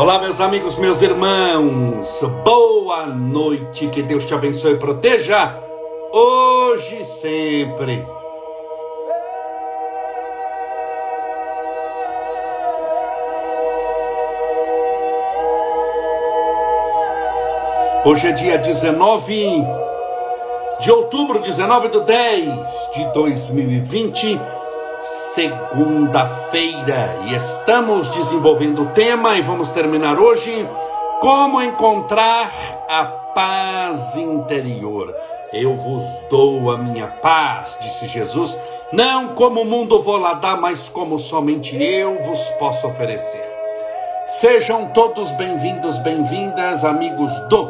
Olá, meus amigos, meus irmãos, boa noite, que Deus te abençoe e proteja, hoje e sempre. Hoje é dia 19 de outubro, 19 de 10 de 2020 segunda-feira e estamos desenvolvendo o tema e vamos terminar hoje como encontrar a paz interior. Eu vos dou a minha paz, disse Jesus, não como o mundo vou lá dar, mas como somente eu vos posso oferecer. Sejam todos bem-vindos, bem-vindas, amigos do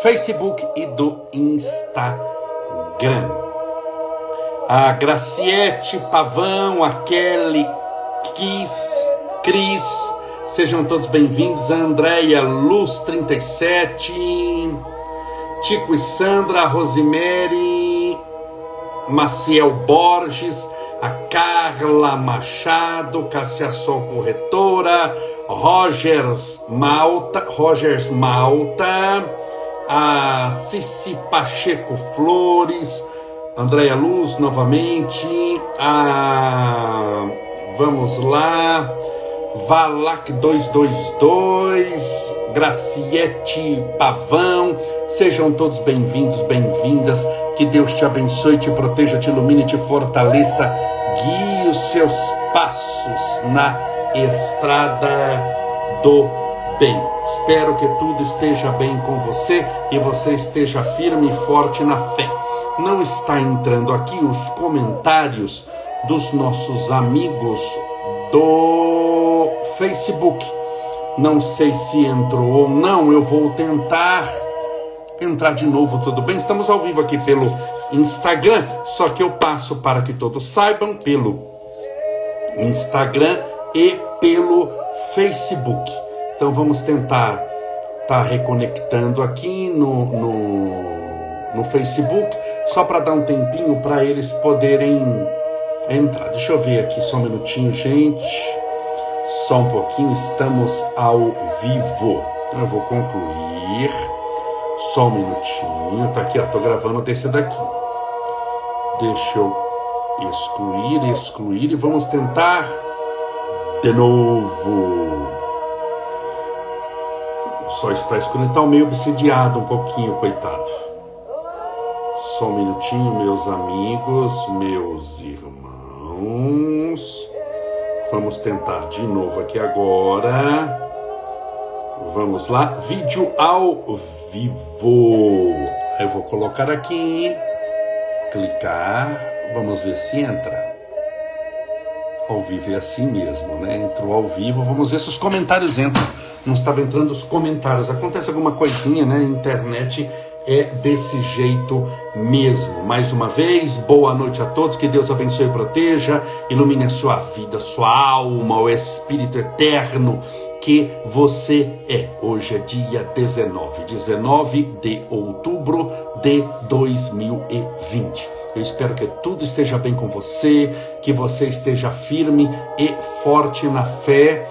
Facebook e do Instagram a Graciete Pavão, a Kelly Kiss, Cris, sejam todos bem-vindos, a Andréia Luz 37, Tico e Sandra, a Rosemary, Maciel Borges, a Carla Machado, Cassia Sol Corretora, Rogers Malta, Rogers Malta, a Cici Pacheco Flores, Andréia Luz novamente. Ah, vamos lá. Valac 222, Graciete Pavão, sejam todos bem-vindos, bem-vindas. Que Deus te abençoe, te proteja, te ilumine, te fortaleça. Guie os seus passos na estrada do bem. Espero que tudo esteja bem com você e você esteja firme e forte na fé não está entrando aqui os comentários dos nossos amigos do Facebook. Não sei se entrou ou não, eu vou tentar entrar de novo, tudo bem? Estamos ao vivo aqui pelo Instagram, só que eu passo para que todos saibam pelo Instagram e pelo Facebook. Então vamos tentar estar tá reconectando aqui no, no, no Facebook só para dar um tempinho para eles poderem entrar. Deixa eu ver aqui só um minutinho, gente. Só um pouquinho, estamos ao vivo. Então eu vou concluir. Só um minutinho. Tá aqui, ó, tô gravando desse daqui. Deixa eu excluir, excluir e vamos tentar de novo. Só está escuro, tá meio obsidiado um pouquinho, coitado. Só um minutinho, meus amigos, meus irmãos. Vamos tentar de novo aqui agora. Vamos lá, vídeo ao vivo. Eu vou colocar aqui, clicar, vamos ver se entra. Ao vivo é assim mesmo, né? Entrou ao vivo, vamos ver se os comentários entram. Não estava entrando os comentários. Acontece alguma coisinha, né? Internet é desse jeito mesmo. Mais uma vez, boa noite a todos, que Deus abençoe e proteja, ilumine a sua vida, sua alma, o Espírito eterno que você é. Hoje é dia 19, 19 de outubro de 2020. Eu espero que tudo esteja bem com você, que você esteja firme e forte na fé.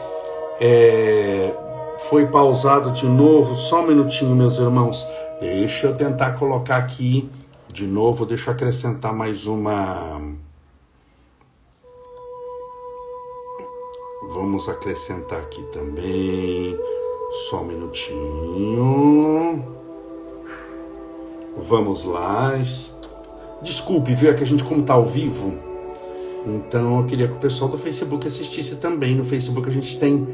É... Foi pausado de novo, só um minutinho, meus irmãos Deixa eu tentar colocar aqui de novo, deixa eu acrescentar mais uma. Vamos acrescentar aqui também. Só um minutinho. Vamos lá. Desculpe, viu? É que a gente, como está ao vivo, então eu queria que o pessoal do Facebook assistisse também. No Facebook a gente tem.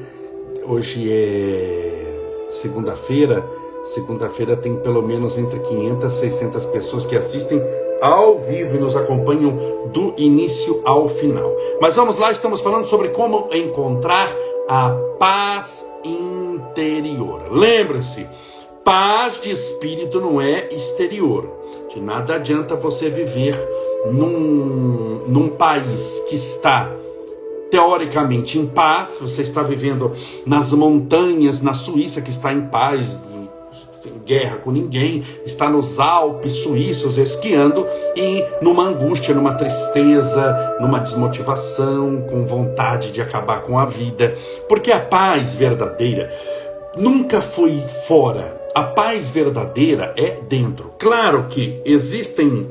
Hoje é segunda-feira Segunda-feira tem pelo menos entre 500 e 600 pessoas que assistem ao vivo e nos acompanham do início ao final. Mas vamos lá, estamos falando sobre como encontrar a paz interior. Lembre-se, paz de espírito não é exterior. De nada adianta você viver num, num país que está teoricamente em paz, você está vivendo nas montanhas, na Suíça que está em paz, guerra com ninguém, está nos Alpes suíços esquiando e numa angústia, numa tristeza, numa desmotivação, com vontade de acabar com a vida, porque a paz verdadeira nunca foi fora. A paz verdadeira é dentro. Claro que existem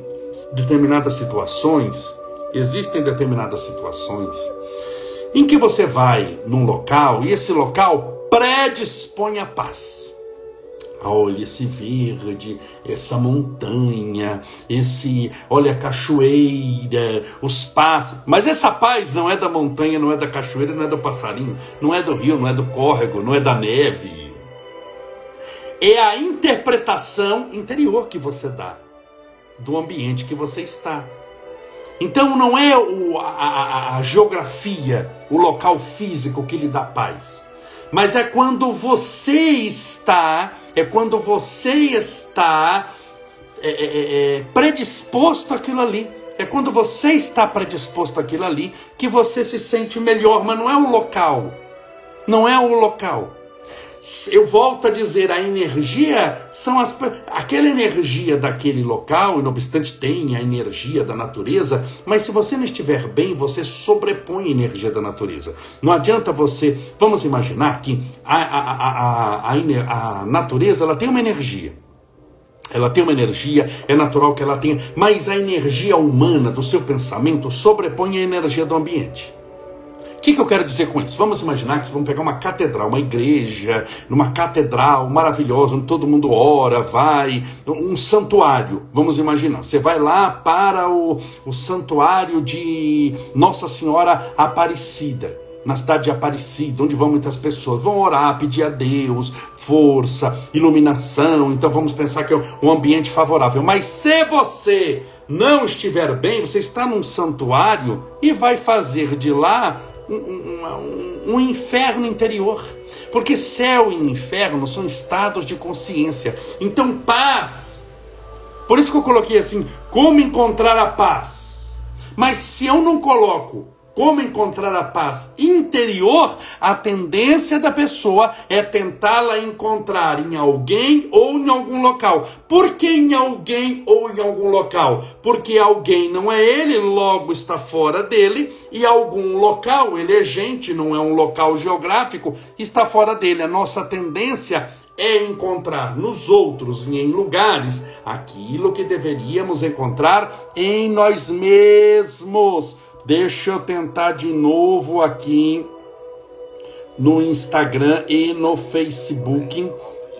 determinadas situações, existem determinadas situações em que você vai num local e esse local predispõe a paz. Olha esse verde, essa montanha, esse, olha a cachoeira, os pássaros. Mas essa paz não é da montanha, não é da cachoeira, não é do passarinho, não é do rio, não é do córrego, não é da neve. É a interpretação interior que você dá do ambiente que você está. Então não é o, a, a, geografia, o local físico que lhe dá paz, mas é quando você está, é quando você está é, é, é, é predisposto àquilo ali. É quando você está predisposto àquilo ali que você se sente melhor, mas não é o local. Não é o local eu volto a dizer, a energia são as aquela energia daquele local, e não obstante tem a energia da natureza, mas se você não estiver bem, você sobrepõe a energia da natureza. Não adianta você, vamos imaginar que a, a, a, a, a natureza ela tem uma energia. Ela tem uma energia, é natural que ela tenha, mas a energia humana do seu pensamento sobrepõe a energia do ambiente. O que, que eu quero dizer com isso? Vamos imaginar que vamos pegar uma catedral, uma igreja, numa catedral maravilhosa, onde todo mundo ora, vai, um santuário. Vamos imaginar. Você vai lá para o, o santuário de Nossa Senhora Aparecida na cidade de Aparecida, onde vão muitas pessoas, vão orar, pedir a Deus força, iluminação. Então vamos pensar que é um ambiente favorável. Mas se você não estiver bem, você está num santuário e vai fazer de lá um, um, um, inferno interior. Porque céu e inferno são estados de consciência. Então, paz. Por isso que eu coloquei assim: como encontrar a paz? Mas se eu não coloco como encontrar a paz interior, a tendência da pessoa é tentá-la encontrar em alguém ou em algum local. Por que em alguém ou em algum local? Porque alguém não é ele, logo está fora dele, e algum local, ele é gente, não é um local geográfico, está fora dele. A nossa tendência é encontrar nos outros e em lugares aquilo que deveríamos encontrar em nós mesmos. Deixa eu tentar de novo aqui no Instagram e no Facebook,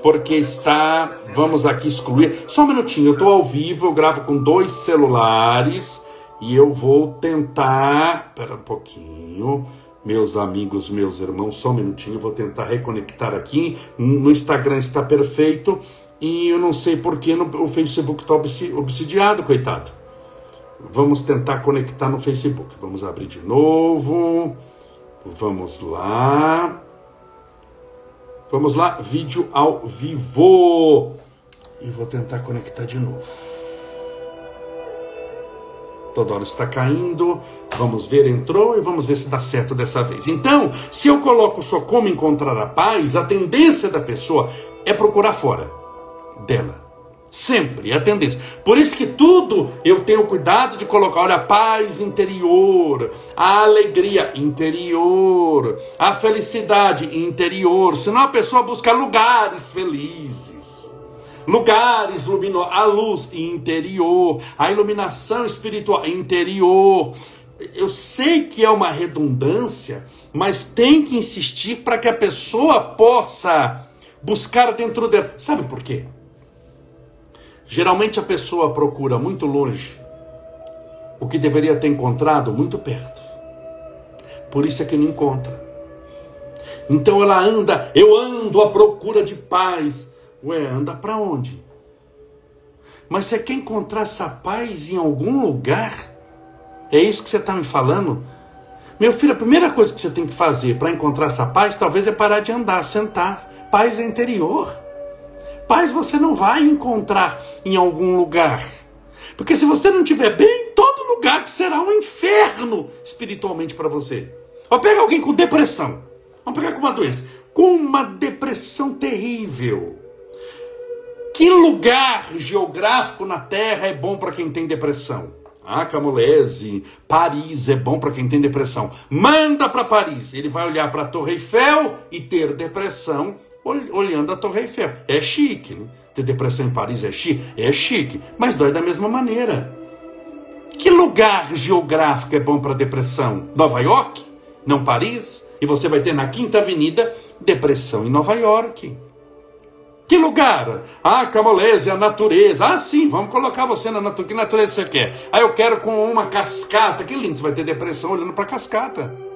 porque está. Vamos aqui excluir. Só um minutinho, eu estou ao vivo, eu gravo com dois celulares e eu vou tentar. Espera um pouquinho. Meus amigos, meus irmãos, só um minutinho, eu vou tentar reconectar aqui. No Instagram está perfeito e eu não sei porque no, o Facebook está obsidiado, coitado. Vamos tentar conectar no Facebook. Vamos abrir de novo. Vamos lá. Vamos lá, vídeo ao vivo. E vou tentar conectar de novo. Toda hora está caindo. Vamos ver, entrou e vamos ver se dá certo dessa vez. Então, se eu coloco só como encontrar a paz, a tendência da pessoa é procurar fora dela. Sempre, a tendência. Por isso que tudo eu tenho cuidado de colocar, olha, a paz interior, a alegria interior, a felicidade interior. Senão a pessoa busca lugares felizes, lugares luminosos, a luz interior, a iluminação espiritual interior. Eu sei que é uma redundância, mas tem que insistir para que a pessoa possa buscar dentro dela. Sabe por quê? Geralmente a pessoa procura muito longe o que deveria ter encontrado muito perto. Por isso é que não encontra. Então ela anda, eu ando à procura de paz. Ué, anda para onde? Mas você quer encontrar essa paz em algum lugar? É isso que você está me falando? Meu filho, a primeira coisa que você tem que fazer para encontrar essa paz, talvez é parar de andar, sentar. Paz é interior. Paz você não vai encontrar em algum lugar. Porque se você não estiver bem, todo lugar será um inferno espiritualmente para você. Ou pega alguém com depressão. Vamos pegar com uma doença. Com uma depressão terrível. Que lugar geográfico na Terra é bom para quem tem depressão? Ah, Camolese, Paris é bom para quem tem depressão. Manda para Paris. Ele vai olhar para a Torre Eiffel e ter depressão olhando a Torre Eiffel. É chique, né? Ter depressão em Paris é chique? É chique, mas dói da mesma maneira. Que lugar geográfico é bom para depressão? Nova York? Não Paris? E você vai ter na Quinta Avenida depressão em Nova York. Que lugar? Ah, Camolese, a natureza. Ah, sim, vamos colocar você na natureza. Que natureza você quer? Ah, eu quero com uma cascata. Que lindo, você vai ter depressão olhando para a cascata.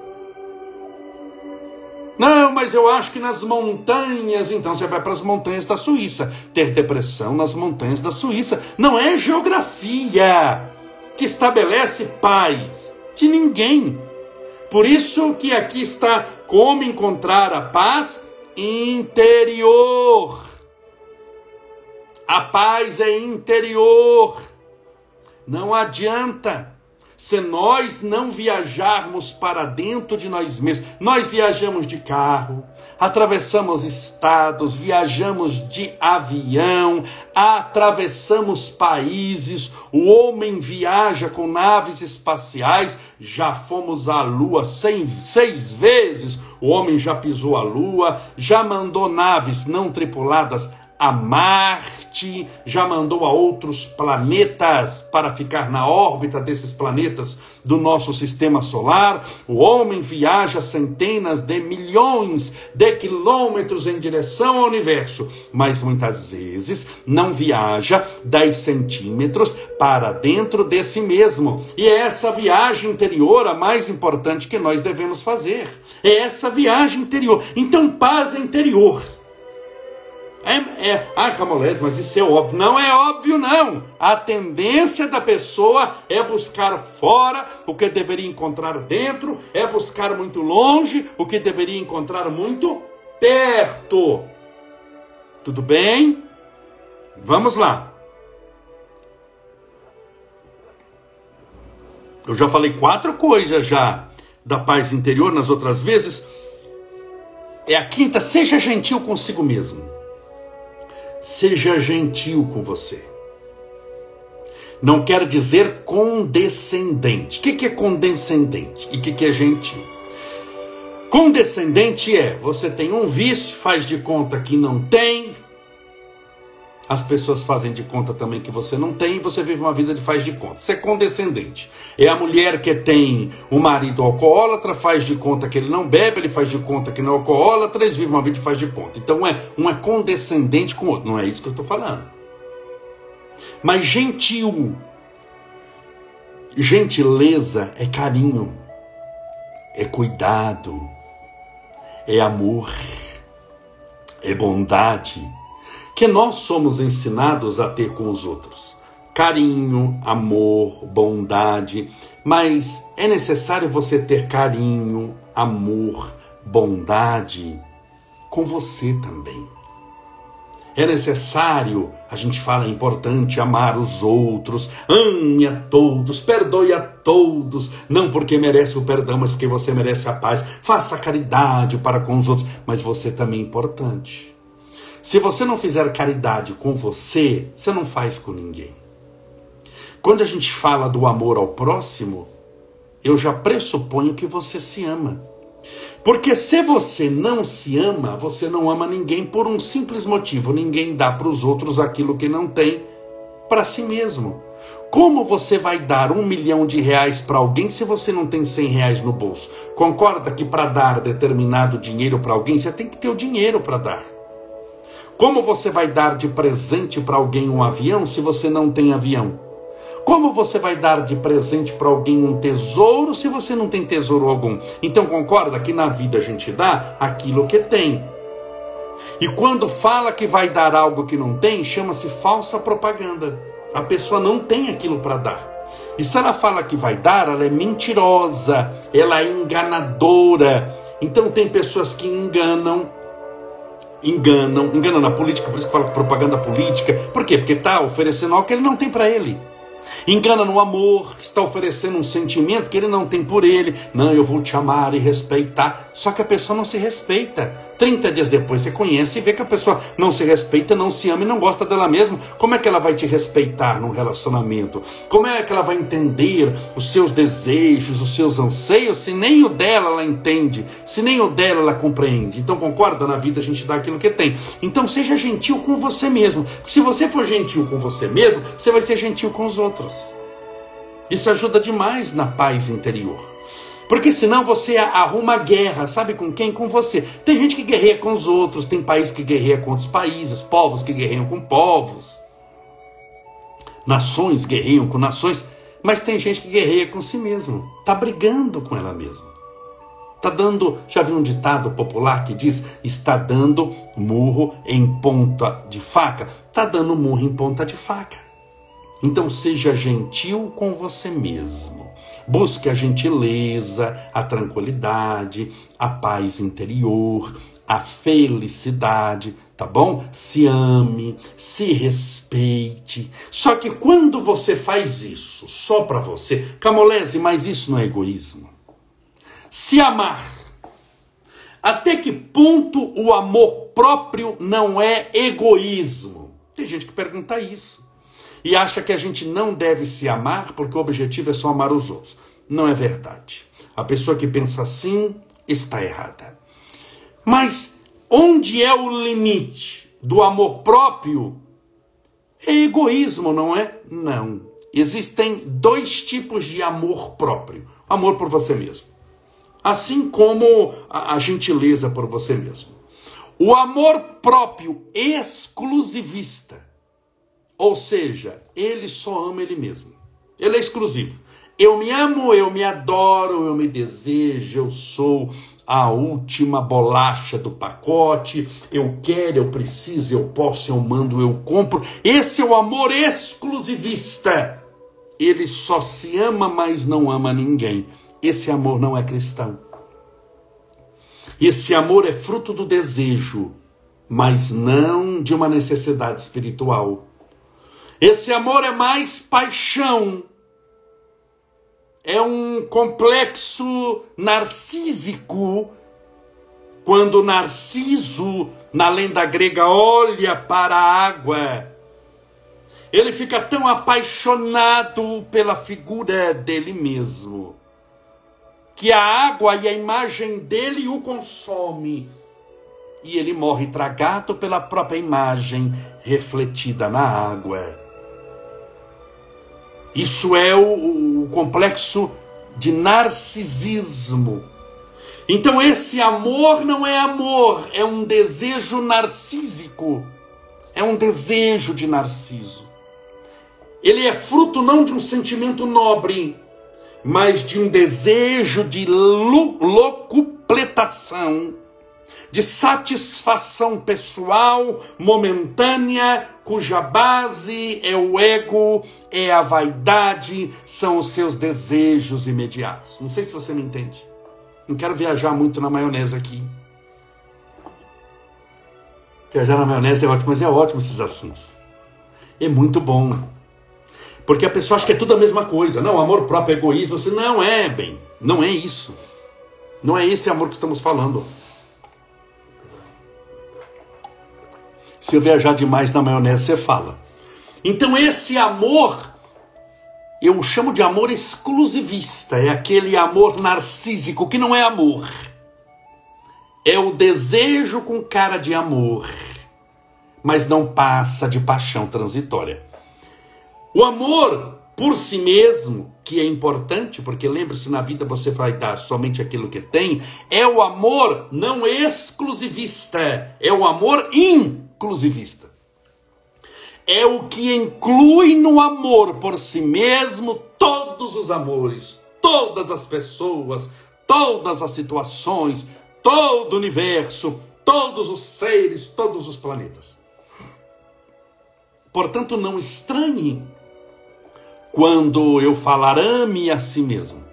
Não, mas eu acho que nas montanhas, então você vai para as montanhas da Suíça. Ter depressão nas montanhas da Suíça não é geografia que estabelece paz de ninguém. Por isso que aqui está como encontrar a paz interior. A paz é interior. Não adianta se nós não viajarmos para dentro de nós mesmos. Nós viajamos de carro, atravessamos estados, viajamos de avião, atravessamos países, o homem viaja com naves espaciais, já fomos à Lua seis, vezes, o homem já pisou a Lua, já mandou naves não tripuladas a Marte, já mandou a outros planetas para ficar na órbita desses planetas do nosso sistema solar. O homem viaja centenas de milhões de quilômetros em direção ao universo, mas muitas vezes não viaja 10 centímetros para dentro de si mesmo. E é essa viagem interior a mais importante que nós devemos fazer. É essa viagem interior. Então, paz interior. É, é, ah, Camolés, mas isso é óbvio. Não é óbvio, não. A tendência da pessoa é buscar fora o que deveria encontrar dentro, é buscar muito longe o que deveria encontrar muito perto. Tudo bem? Vamos lá. Eu já falei quatro coisas já da paz interior nas outras vezes. É a quinta, seja gentil consigo mesmo seja gentil com você. Não quer dizer condescendente. O que é condescendente e o que é gentil? Condescendente é você tem um vício, faz de conta que não tem, as pessoas fazem de conta também que você não tem e você vive uma vida de faz de conta. Isso é condescendente. É a mulher que tem um marido alcoólatra, faz de conta que ele não bebe, ele faz de conta que não é alcoólatra, eles vivem uma vida de faz de conta. Então é um é condescendente com o outro. Não é isso que eu estou falando. Mas gentil. Gentileza é carinho, é cuidado, é amor, é bondade que nós somos ensinados a ter com os outros. Carinho, amor, bondade, mas é necessário você ter carinho, amor, bondade com você também. É necessário, a gente fala, é importante amar os outros, ame a todos, perdoe a todos, não porque merece o perdão, mas porque você merece a paz. Faça caridade para com os outros, mas você também é importante. Se você não fizer caridade com você, você não faz com ninguém. Quando a gente fala do amor ao próximo, eu já pressuponho que você se ama. Porque se você não se ama, você não ama ninguém por um simples motivo: ninguém dá para os outros aquilo que não tem para si mesmo. Como você vai dar um milhão de reais para alguém se você não tem cem reais no bolso? Concorda que para dar determinado dinheiro para alguém, você tem que ter o dinheiro para dar. Como você vai dar de presente para alguém um avião se você não tem avião? Como você vai dar de presente para alguém um tesouro se você não tem tesouro algum? Então concorda que na vida a gente dá aquilo que tem. E quando fala que vai dar algo que não tem, chama-se falsa propaganda. A pessoa não tem aquilo para dar. E se ela fala que vai dar, ela é mentirosa, ela é enganadora. Então tem pessoas que enganam enganam, enganam na política, por isso que fala propaganda política. Por quê? Porque está oferecendo algo que ele não tem para ele. Engana no amor, está oferecendo um sentimento que ele não tem por ele. Não, eu vou te amar e respeitar. Só que a pessoa não se respeita. 30 dias depois você conhece e vê que a pessoa não se respeita, não se ama e não gosta dela mesma. Como é que ela vai te respeitar num relacionamento? Como é que ela vai entender os seus desejos, os seus anseios, se nem o dela ela entende, se nem o dela ela compreende? Então concorda? Na vida a gente dá aquilo que tem. Então seja gentil com você mesmo. Se você for gentil com você mesmo, você vai ser gentil com os outros. Isso ajuda demais na paz interior. Porque senão você arruma guerra, sabe com quem? Com você. Tem gente que guerreia com os outros, tem país que guerreia com outros países, povos que guerreiam com povos, nações guerreiam com nações, mas tem gente que guerreia com si mesmo, está brigando com ela mesma. Está dando, já viu um ditado popular que diz: está dando murro em ponta de faca? Está dando murro em ponta de faca. Então seja gentil com você mesmo. Busque a gentileza, a tranquilidade, a paz interior, a felicidade, tá bom? Se ame, se respeite. Só que quando você faz isso só para você, Camolese, mas isso não é egoísmo. Se amar. Até que ponto o amor próprio não é egoísmo? Tem gente que pergunta isso e acha que a gente não deve se amar porque o objetivo é só amar os outros. Não é verdade. A pessoa que pensa assim está errada. Mas onde é o limite do amor próprio? É egoísmo, não é? Não. Existem dois tipos de amor próprio: amor por você mesmo, assim como a gentileza por você mesmo. O amor próprio exclusivista ou seja, ele só ama ele mesmo. Ele é exclusivo. Eu me amo, eu me adoro, eu me desejo, eu sou a última bolacha do pacote. Eu quero, eu preciso, eu posso, eu mando, eu compro. Esse é o amor exclusivista. Ele só se ama, mas não ama ninguém. Esse amor não é cristão. Esse amor é fruto do desejo, mas não de uma necessidade espiritual. Esse amor é mais paixão. É um complexo narcísico. Quando Narciso, na lenda grega, olha para a água, ele fica tão apaixonado pela figura dele mesmo, que a água e a imagem dele o consome e ele morre tragado pela própria imagem refletida na água. Isso é o, o complexo de narcisismo. Então, esse amor não é amor, é um desejo narcísico. É um desejo de narciso. Ele é fruto não de um sentimento nobre, mas de um desejo de locupletação de satisfação pessoal momentânea, cuja base é o ego, é a vaidade, são os seus desejos imediatos. Não sei se você me entende. Não quero viajar muito na maionese aqui. Viajar na maionese é ótimo, mas é ótimo esses assuntos. É muito bom. Porque a pessoa acha que é tudo a mesma coisa. Não, amor próprio, egoísmo. Você não é, bem. Não é isso. Não é esse amor que estamos falando. Se eu viajar demais na maionese, você fala. Então, esse amor, eu chamo de amor exclusivista, é aquele amor narcísico que não é amor. É o desejo com cara de amor, mas não passa de paixão transitória. O amor por si mesmo, que é importante, porque lembre-se, na vida você vai dar somente aquilo que tem, é o amor não exclusivista, é o amor in exclusivista. É o que inclui no amor por si mesmo todos os amores, todas as pessoas, todas as situações, todo o universo, todos os seres, todos os planetas. Portanto, não estranhe quando eu falar ame a si mesmo.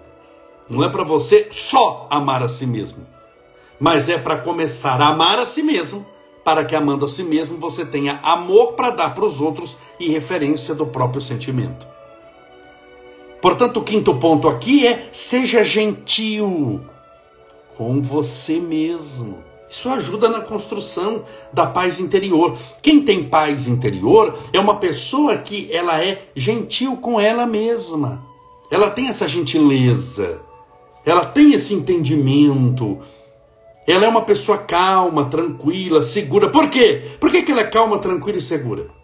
Não é para você só amar a si mesmo, mas é para começar a amar a si mesmo para que amando a si mesmo você tenha amor para dar para os outros e referência do próprio sentimento. Portanto, o quinto ponto aqui é seja gentil com você mesmo. Isso ajuda na construção da paz interior. Quem tem paz interior é uma pessoa que ela é gentil com ela mesma. Ela tem essa gentileza. Ela tem esse entendimento. Ela é uma pessoa calma, tranquila, segura. Por quê? Por que, que ela é calma, tranquila e segura?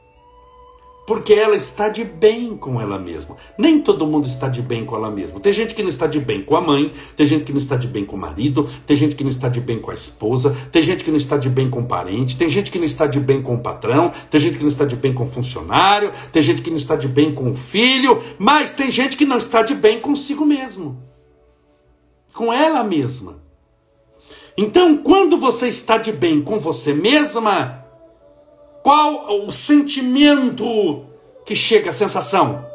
porque ela está de bem com ela mesma. Nem todo mundo está de bem com ela mesma. Tem gente que não está de bem com a mãe, tem gente que não está de bem com o marido, tem gente que não está de bem com a esposa, tem gente que não está de bem com o parente, tem gente que não está de bem com o patrão, tem gente que não está de bem com o funcionário, tem gente que não está de bem com o filho, mas tem gente que não está de bem consigo mesmo. Com ela mesma. Então, quando você está de bem com você mesma, qual o sentimento que chega a sensação?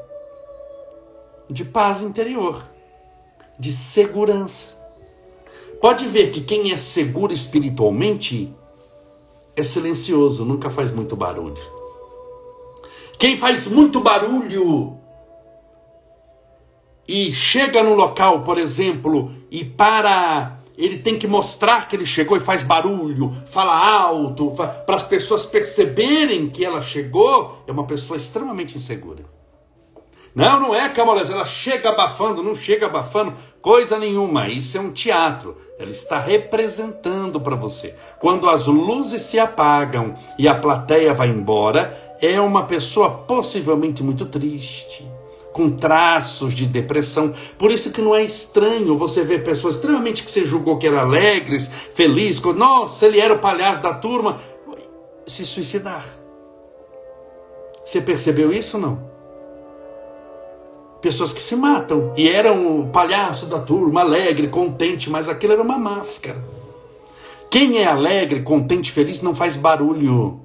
De paz interior, de segurança. Pode ver que quem é seguro espiritualmente é silencioso, nunca faz muito barulho. Quem faz muito barulho e chega no local, por exemplo, e para ele tem que mostrar que ele chegou e faz barulho, fala alto, para as pessoas perceberem que ela chegou, é uma pessoa extremamente insegura. Não, não é, Camolés, ela chega abafando, não chega abafando coisa nenhuma. Isso é um teatro. Ela está representando para você. Quando as luzes se apagam e a plateia vai embora, é uma pessoa possivelmente muito triste com traços de depressão. Por isso que não é estranho você ver pessoas extremamente que você julgou que eram alegres, felizes, nossa, ele era o palhaço da turma, se suicidar. Você percebeu isso ou não? Pessoas que se matam e eram o palhaço da turma, alegre, contente, mas aquilo era uma máscara. Quem é alegre, contente, feliz não faz barulho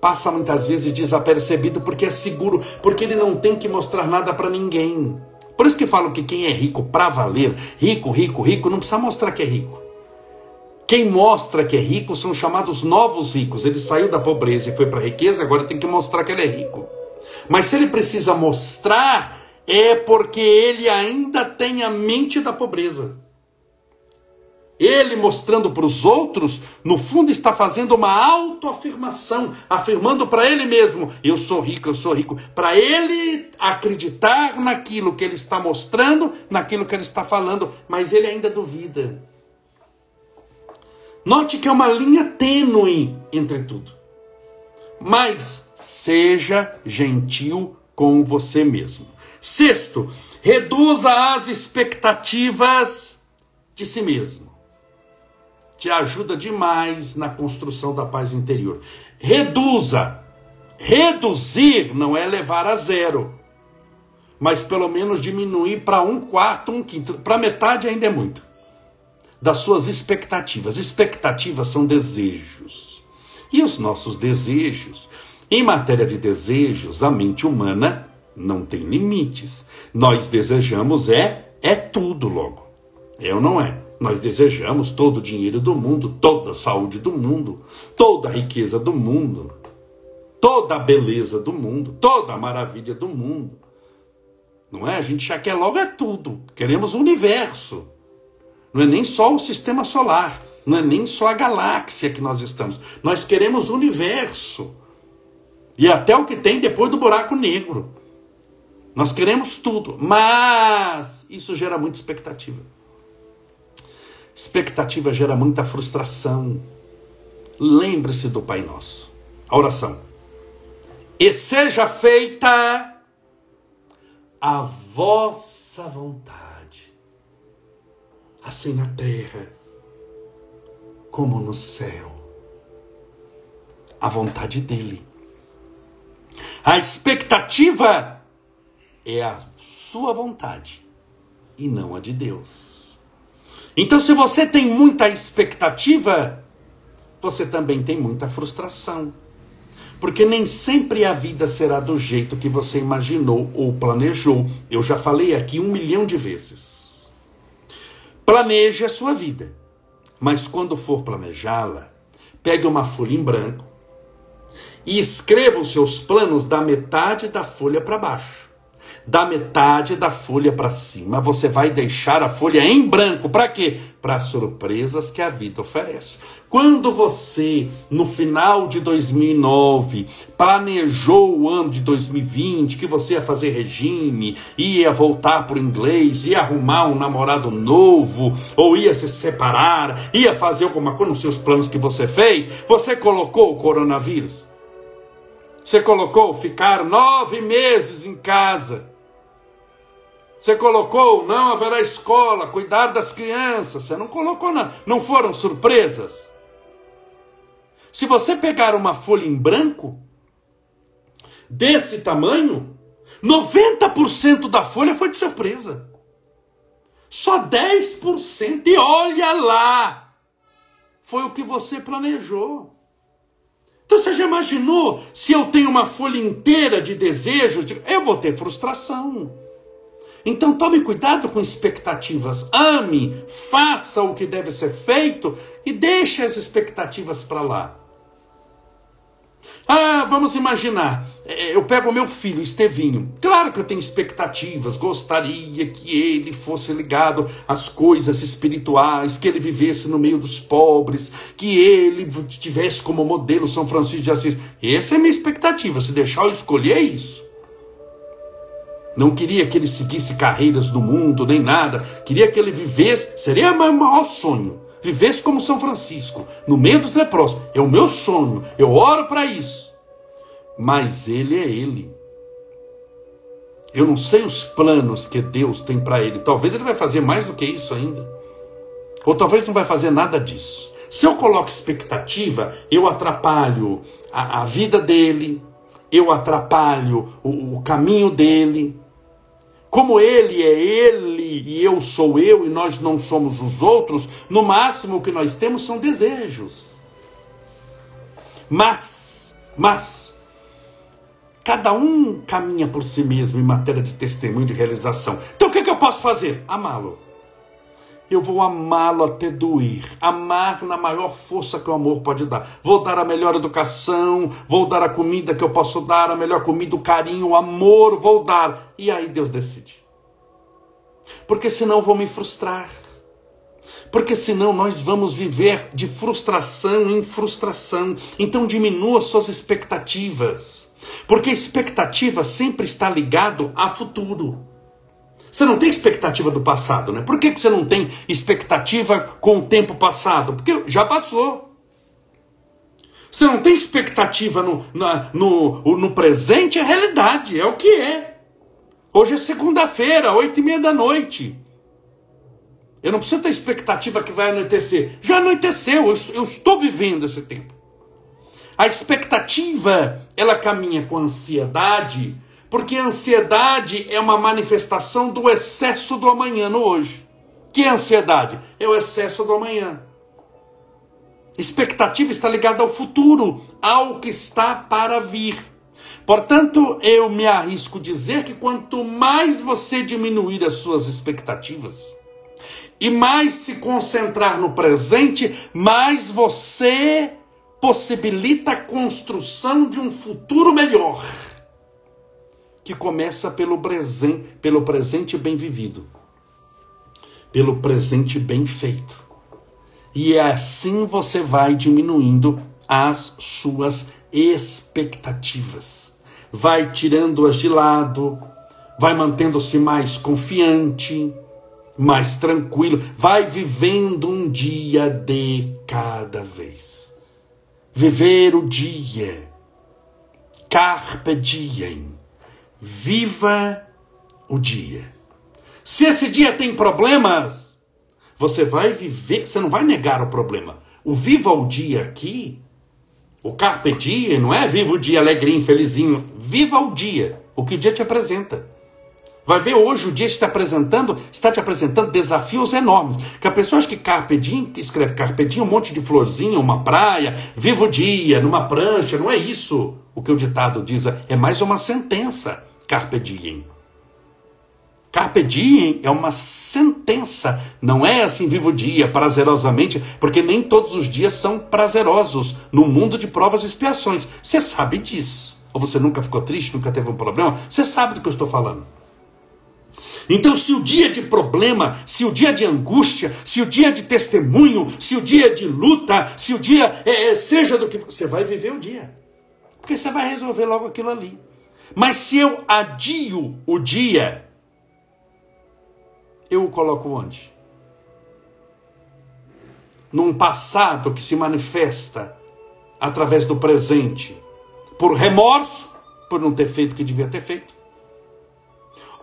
passa muitas vezes desapercebido porque é seguro, porque ele não tem que mostrar nada para ninguém. Por isso que falam que quem é rico para valer, rico, rico, rico, não precisa mostrar que é rico. Quem mostra que é rico são chamados novos ricos. Ele saiu da pobreza e foi para a riqueza, agora tem que mostrar que ele é rico. Mas se ele precisa mostrar, é porque ele ainda tem a mente da pobreza. Ele mostrando para os outros, no fundo está fazendo uma autoafirmação, afirmando para ele mesmo: eu sou rico, eu sou rico, para ele acreditar naquilo que ele está mostrando, naquilo que ele está falando, mas ele ainda duvida. Note que é uma linha tênue entre tudo. Mas seja gentil com você mesmo. Sexto, reduza as expectativas de si mesmo te ajuda demais na construção da paz interior. Reduza. Reduzir não é levar a zero, mas pelo menos diminuir para um quarto, um quinto, para metade ainda é muito. Das suas expectativas. Expectativas são desejos. E os nossos desejos? Em matéria de desejos, a mente humana não tem limites. Nós desejamos é é tudo logo. É ou não é? Nós desejamos todo o dinheiro do mundo, toda a saúde do mundo, toda a riqueza do mundo, toda a beleza do mundo, toda a maravilha do mundo. Não é? A gente já quer logo é tudo. Queremos o universo. Não é nem só o sistema solar, não é nem só a galáxia que nós estamos. Nós queremos o universo. E até o que tem depois do buraco negro. Nós queremos tudo, mas isso gera muita expectativa. Expectativa gera muita frustração. Lembre-se do Pai Nosso. A oração. E seja feita a vossa vontade, assim na terra como no céu. A vontade dele. A expectativa é a sua vontade e não a de Deus. Então, se você tem muita expectativa, você também tem muita frustração. Porque nem sempre a vida será do jeito que você imaginou ou planejou. Eu já falei aqui um milhão de vezes. Planeje a sua vida. Mas quando for planejá-la, pegue uma folha em branco e escreva os seus planos da metade da folha para baixo da metade da folha para cima, você vai deixar a folha em branco. Para quê? Para surpresas que a vida oferece. Quando você, no final de 2009, planejou o ano de 2020, que você ia fazer regime, ia voltar para o inglês, ia arrumar um namorado novo, ou ia se separar, ia fazer alguma coisa nos seus planos que você fez, você colocou o coronavírus. Você colocou ficar nove meses em casa. Você colocou não haverá escola, cuidar das crianças. Você não colocou nada. Não foram surpresas. Se você pegar uma folha em branco desse tamanho, 90% da folha foi de surpresa. Só 10%. E olha lá! Foi o que você planejou. Então você já imaginou se eu tenho uma folha inteira de desejos? Eu vou ter frustração. Então tome cuidado com expectativas. Ame, faça o que deve ser feito e deixe as expectativas para lá. Ah, vamos imaginar, é, eu pego o meu filho, Estevinho. Claro que eu tenho expectativas, gostaria que ele fosse ligado às coisas espirituais, que ele vivesse no meio dos pobres, que ele tivesse como modelo São Francisco de Assis. Essa é a minha expectativa, se deixar eu escolher é isso. Não queria que ele seguisse carreiras no mundo, nem nada. Queria que ele vivesse, seria meu maior sonho vivesse como São Francisco, no meio dos leprosos. É o meu sonho, eu oro para isso. Mas ele é ele. Eu não sei os planos que Deus tem para ele. Talvez ele vai fazer mais do que isso ainda. Ou talvez não vai fazer nada disso. Se eu coloco expectativa, eu atrapalho a, a vida dele, eu atrapalho o, o caminho dele. Como ele é ele e eu sou eu e nós não somos os outros, no máximo o que nós temos são desejos. Mas, mas, cada um caminha por si mesmo em matéria de testemunho de realização. Então o que, é que eu posso fazer? Amá-lo eu vou amá-lo até doer. Amar na maior força que o amor pode dar. Vou dar a melhor educação, vou dar a comida que eu posso dar, a melhor comida, o carinho, o amor, vou dar. E aí Deus decide. Porque senão vou me frustrar. Porque senão nós vamos viver de frustração em frustração. Então diminua suas expectativas. Porque expectativa sempre está ligado a futuro. Você não tem expectativa do passado, né? Por que, que você não tem expectativa com o tempo passado? Porque já passou. Você não tem expectativa no, na, no, no presente, é realidade, é o que é. Hoje é segunda-feira, oito e meia da noite. Eu não preciso ter expectativa que vai anoitecer. Já anoiteceu, eu, eu estou vivendo esse tempo. A expectativa, ela caminha com ansiedade, porque a ansiedade é uma manifestação do excesso do amanhã no hoje. Que é ansiedade? É o excesso do amanhã. Expectativa está ligada ao futuro, ao que está para vir. Portanto, eu me arrisco dizer que quanto mais você diminuir as suas expectativas e mais se concentrar no presente, mais você possibilita a construção de um futuro melhor que começa pelo presente, pelo presente bem vivido, pelo presente bem feito. E é assim você vai diminuindo as suas expectativas. Vai tirando-as de lado, vai mantendo-se mais confiante, mais tranquilo, vai vivendo um dia de cada vez. Viver o dia, carpe diem Viva o dia. Se esse dia tem problemas, você vai viver, você não vai negar o problema. O viva o dia aqui, o carpe diem, não é viva o dia alegrinho, felizinho. Viva o dia, o que o dia te apresenta. Vai ver hoje o dia está apresentando, está te apresentando desafios enormes. Que a pessoa acha que carpe diem, escreve carpe diem, um monte de florzinha, uma praia, viva o dia, numa prancha, não é isso. O que o ditado diz é mais uma sentença. Carpe diem. Carpe diem é uma sentença, não é assim vivo dia prazerosamente, porque nem todos os dias são prazerosos no mundo de provas e expiações. Você sabe disso. Ou você nunca ficou triste, nunca teve um problema? Você sabe do que eu estou falando. Então, se o dia de problema, se o dia de angústia, se o dia de testemunho, se o dia de luta, se o dia é, é seja do que você vai viver o dia, porque você vai resolver logo aquilo ali. Mas se eu adio o dia, eu o coloco onde? Num passado que se manifesta através do presente, por remorso, por não ter feito o que devia ter feito,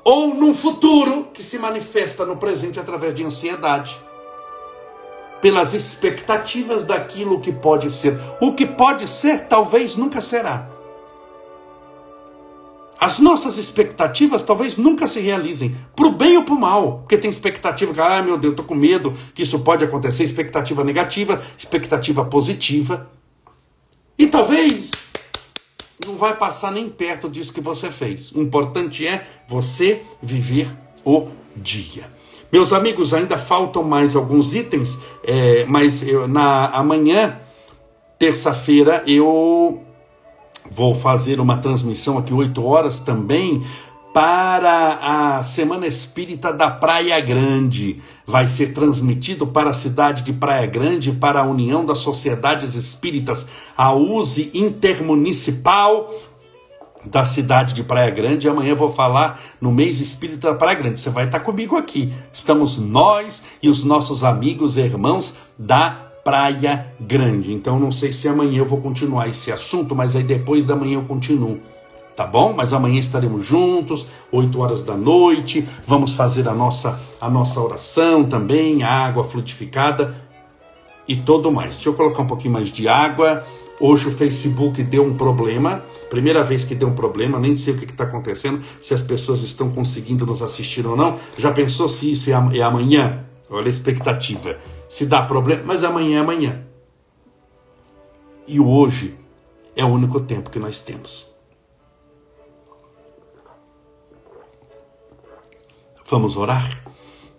ou num futuro que se manifesta no presente através de ansiedade, pelas expectativas daquilo que pode ser. O que pode ser, talvez nunca será. As nossas expectativas talvez nunca se realizem, para o bem ou para o mal, porque tem expectativa que, ah, meu Deus, estou com medo que isso pode acontecer, expectativa negativa, expectativa positiva. E talvez não vai passar nem perto disso que você fez. O importante é você viver o dia. Meus amigos, ainda faltam mais alguns itens, é, mas eu, na amanhã, terça-feira, eu Vou fazer uma transmissão aqui 8 horas também para a Semana Espírita da Praia Grande. Vai ser transmitido para a cidade de Praia Grande, para a União das Sociedades Espíritas, a USE Intermunicipal da cidade de Praia Grande. Amanhã vou falar no mês espírita da Praia Grande. Você vai estar comigo aqui. Estamos nós e os nossos amigos e irmãos da Praia Grande. Então não sei se amanhã eu vou continuar esse assunto, mas aí depois da manhã eu continuo. Tá bom? Mas amanhã estaremos juntos, 8 horas da noite. Vamos fazer a nossa a nossa oração também, água frutificada e tudo mais. Deixa eu colocar um pouquinho mais de água. Hoje o Facebook deu um problema. Primeira vez que deu um problema, nem sei o que está acontecendo, se as pessoas estão conseguindo nos assistir ou não. Já pensou se isso é, é amanhã? Olha a expectativa se dá problema, mas amanhã é amanhã. E hoje é o único tempo que nós temos. Vamos orar?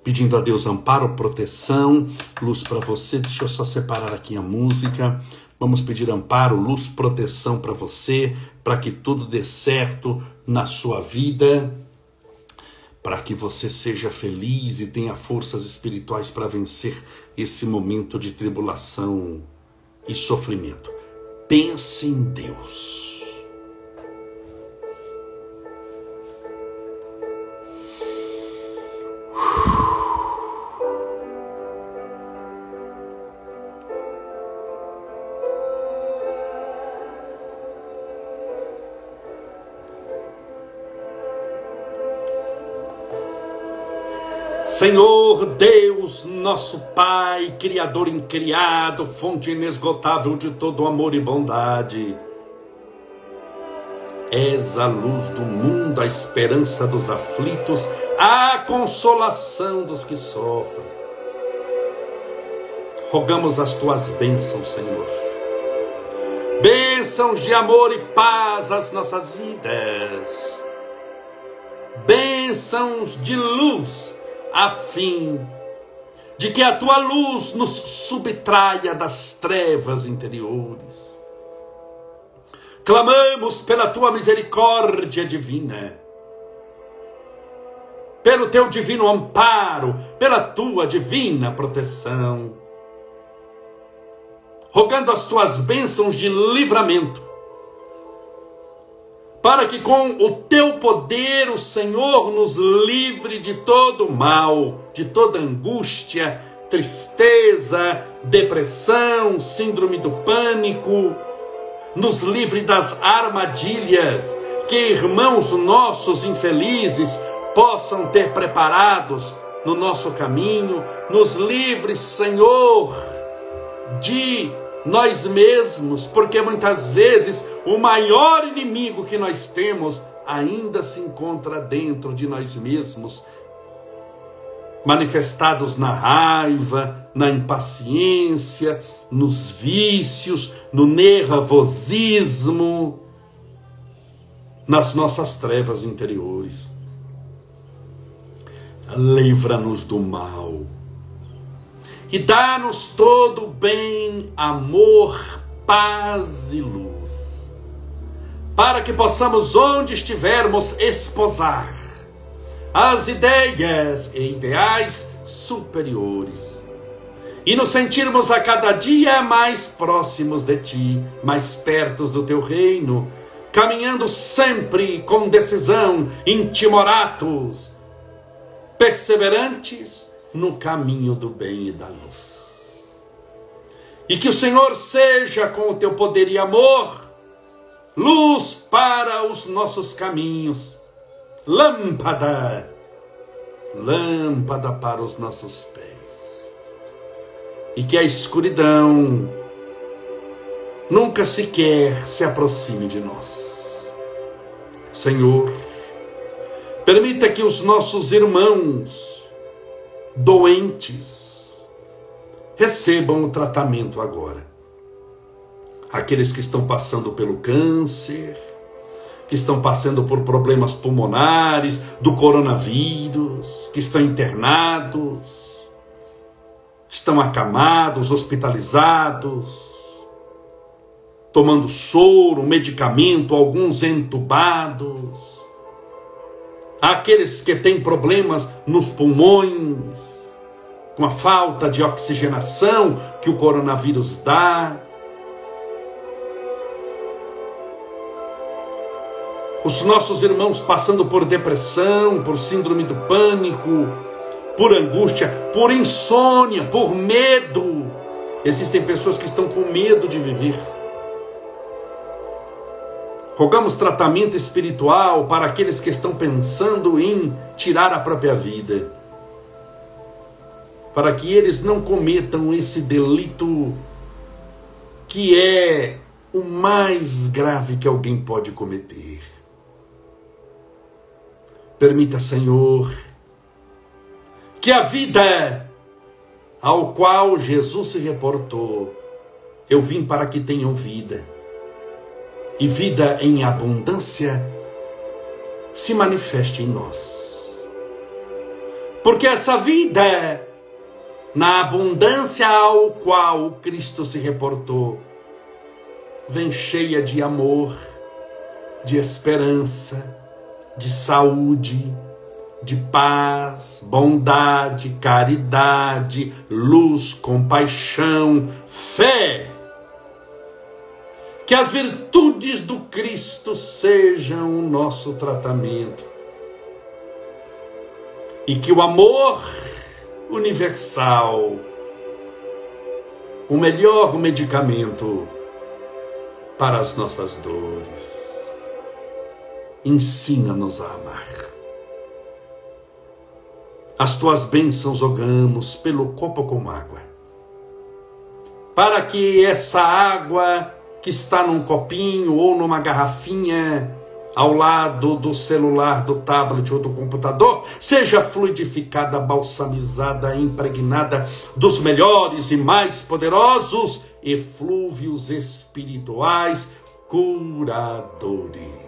Pedindo a Deus amparo, proteção, luz para você. Deixa eu só separar aqui a música. Vamos pedir amparo, luz, proteção para você, para que tudo dê certo na sua vida para que você seja feliz e tenha forças espirituais para vencer esse momento de tribulação e sofrimento. Pense em Deus. Senhor Deus, nosso Pai, Criador incriado, fonte inesgotável de todo amor e bondade. És a luz do mundo, a esperança dos aflitos, a consolação dos que sofrem. Rogamos as tuas bênçãos, Senhor. Bênçãos de amor e paz às nossas vidas. Bênçãos de luz a fim de que a tua luz nos subtraia das trevas interiores. Clamamos pela tua misericórdia divina, pelo teu divino amparo, pela tua divina proteção, rogando as tuas bênçãos de livramento para que com o teu poder o Senhor nos livre de todo mal, de toda angústia, tristeza, depressão, síndrome do pânico, nos livre das armadilhas que irmãos nossos infelizes possam ter preparados no nosso caminho, nos livre, Senhor, de nós mesmos, porque muitas vezes o maior inimigo que nós temos ainda se encontra dentro de nós mesmos, manifestados na raiva, na impaciência, nos vícios, no nervosismo, nas nossas trevas interiores. Livra-nos do mal e dá-nos todo bem, amor, paz e luz, para que possamos, onde estivermos, esposar as ideias e ideais superiores. E nos sentirmos a cada dia mais próximos de Ti, mais perto do Teu reino, caminhando sempre com decisão, intimoratos, perseverantes no caminho do bem e da luz. E que o Senhor seja com o teu poder e amor, luz para os nossos caminhos, lâmpada, lâmpada para os nossos pés. E que a escuridão nunca sequer se aproxime de nós. Senhor, permita que os nossos irmãos doentes recebam o tratamento agora. Aqueles que estão passando pelo câncer, que estão passando por problemas pulmonares, do coronavírus, que estão internados, estão acamados, hospitalizados, tomando soro, medicamento, alguns entubados, aqueles que têm problemas nos pulmões, com a falta de oxigenação que o coronavírus dá. Os nossos irmãos passando por depressão, por síndrome do pânico, por angústia, por insônia, por medo. Existem pessoas que estão com medo de viver. Rogamos tratamento espiritual para aqueles que estão pensando em tirar a própria vida, para que eles não cometam esse delito que é o mais grave que alguém pode cometer. Permita, Senhor, que a vida ao qual Jesus se reportou, eu vim para que tenham vida e vida em abundância se manifeste em nós. Porque essa vida, na abundância ao qual Cristo se reportou, vem cheia de amor, de esperança, de saúde, de paz, bondade, caridade, luz, compaixão, fé que as virtudes do Cristo sejam o nosso tratamento. E que o amor universal, o melhor medicamento para as nossas dores. Ensina-nos a amar. As tuas bênçãos rogamos pelo copo com água, para que essa água que está num copinho ou numa garrafinha ao lado do celular, do tablet ou do computador, seja fluidificada, balsamizada, impregnada dos melhores e mais poderosos eflúvios espirituais curadores.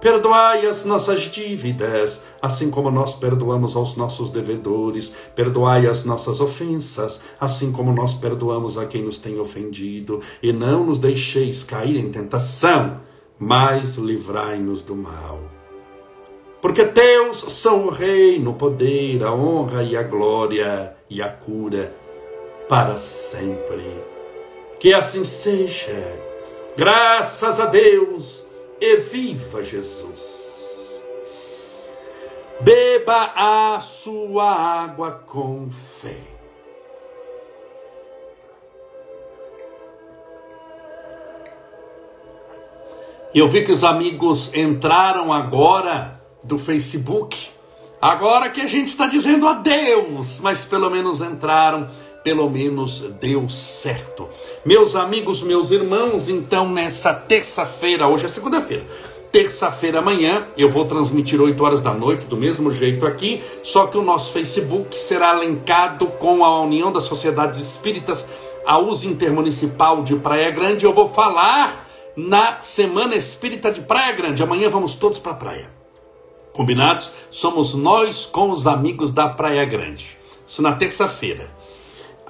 Perdoai as nossas dívidas, assim como nós perdoamos aos nossos devedores. Perdoai as nossas ofensas, assim como nós perdoamos a quem nos tem ofendido. E não nos deixeis cair em tentação, mas livrai-nos do mal. Porque teus são o reino, o poder, a honra e a glória e a cura para sempre. Que assim seja. Graças a Deus e viva Jesus. Beba a sua água com fé. Eu vi que os amigos entraram agora do Facebook. Agora que a gente está dizendo adeus, mas pelo menos entraram pelo menos deu certo. Meus amigos, meus irmãos, então nessa terça-feira, hoje é segunda-feira, Terça-feira amanhã eu vou transmitir 8 horas da noite, do mesmo jeito aqui, só que o nosso Facebook será linkado com a União das Sociedades Espíritas, a USA Intermunicipal de Praia Grande. Eu vou falar na Semana Espírita de Praia Grande. Amanhã vamos todos para a praia. Combinados? Somos nós com os amigos da Praia Grande. Isso na terça-feira.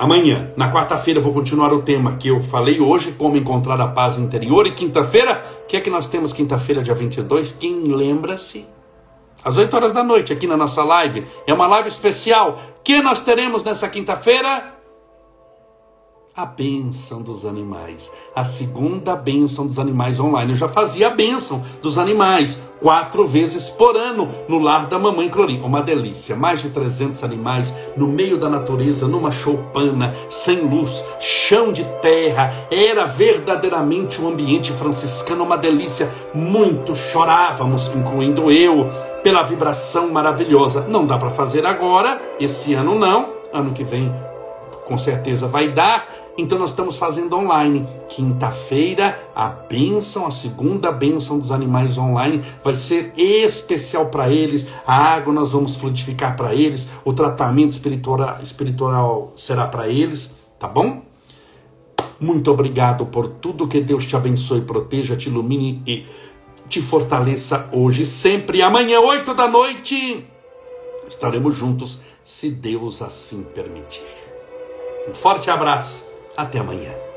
Amanhã, na quarta-feira, vou continuar o tema que eu falei hoje, como encontrar a paz interior. E quinta-feira, o que é que nós temos quinta-feira, dia 22? Quem lembra-se? Às 8 horas da noite, aqui na nossa live. É uma live especial. O que nós teremos nessa quinta-feira? A bênção dos animais, a segunda bênção dos animais online. Eu já fazia a bênção dos animais quatro vezes por ano no lar da mamãe Clorinha. Uma delícia, mais de 300 animais no meio da natureza, numa choupana, sem luz, chão de terra. Era verdadeiramente um ambiente franciscano, uma delícia. Muito chorávamos, incluindo eu, pela vibração maravilhosa. Não dá para fazer agora, esse ano não, ano que vem com certeza vai dar então nós estamos fazendo online. Quinta-feira, a bênção, a segunda bênção dos animais online vai ser especial para eles. A água nós vamos fluidificar para eles. O tratamento espiritual, espiritual será para eles, tá bom? Muito obrigado por tudo que Deus te abençoe, proteja, te ilumine e te fortaleça hoje, sempre. E amanhã, oito da noite, estaremos juntos, se Deus assim permitir. Um forte abraço até amanhã.